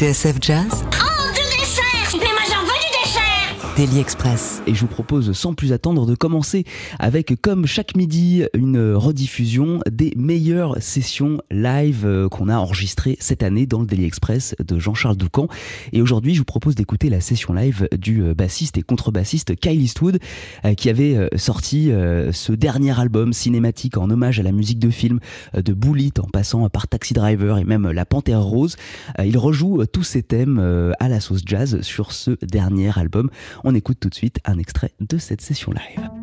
TSF Jazz? Daily Express. Et je vous propose sans plus attendre de commencer avec, comme chaque midi, une rediffusion des meilleures sessions live euh, qu'on a enregistrées cette année dans le Daily Express de Jean-Charles Doucan. Et aujourd'hui, je vous propose d'écouter la session live du euh, bassiste et contrebassiste Kyle Eastwood, euh, qui avait sorti ce dernier album cinématique en hommage à la musique de film de Bullitt en passant par Taxi Driver et même La Panthère Rose. Il rejoue tous ces thèmes à la sauce jazz sur ce dernier album. Écoute tout de suite un extrait de cette session live.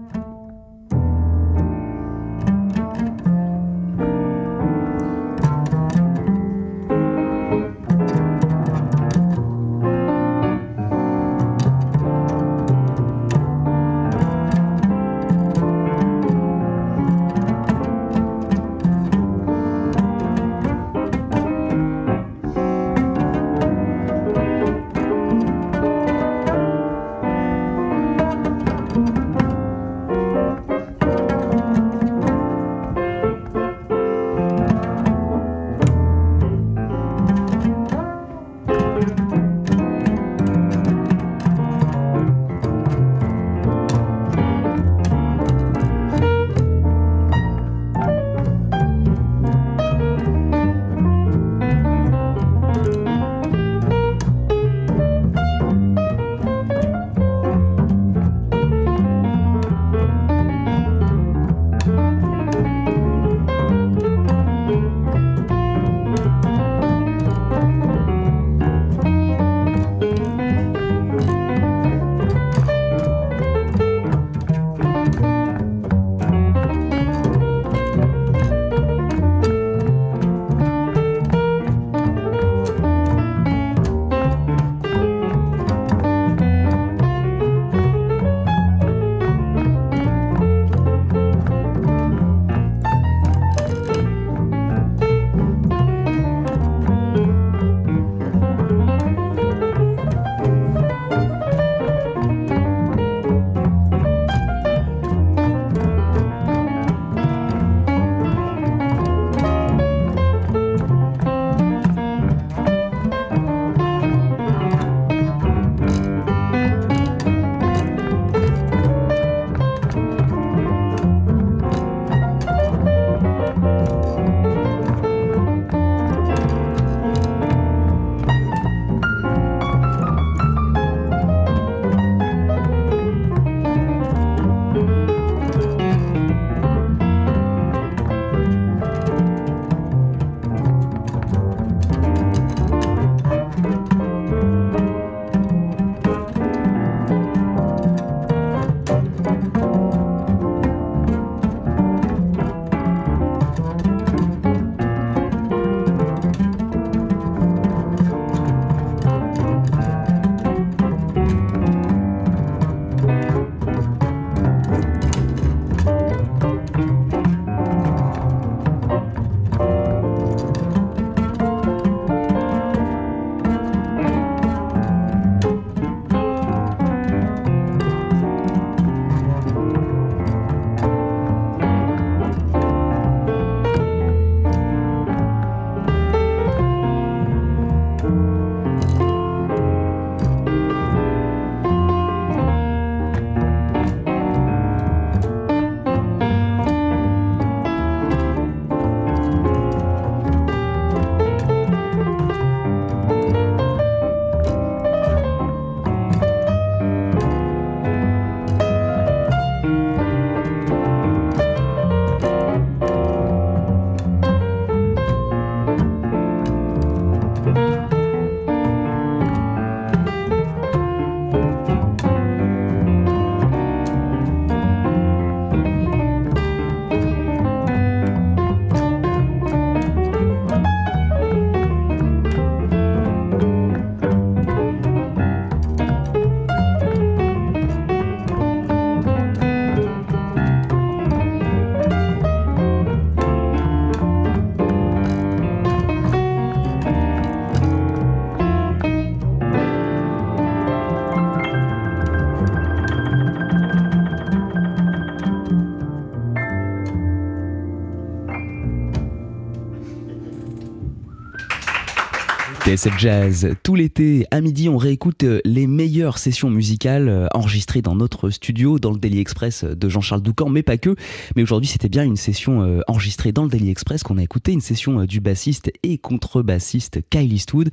TSF Jazz, tout l'été, à midi, on réécoute euh, les meilleures sessions musicales euh, enregistrées dans notre studio, dans le Daily Express de Jean-Charles Doucan, mais pas que. Mais aujourd'hui, c'était bien une session euh, enregistrée dans le Daily Express qu'on a écouté, une session du bassiste et contrebassiste Kyle Eastwood,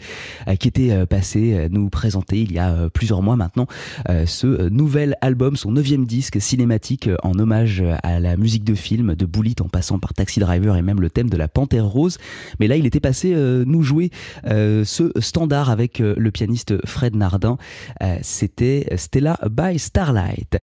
qui était passé nous présenter il y a plusieurs mois maintenant ce nouvel album, son neuvième disque cinématique en hommage à la musique de film, de Bullitt en passant par Taxi Driver et même le thème de la Panthère Rose. Mais là, il était passé nous jouer ce standard avec euh, le pianiste Fred Nardin. Euh, c'était Stella by Starlight.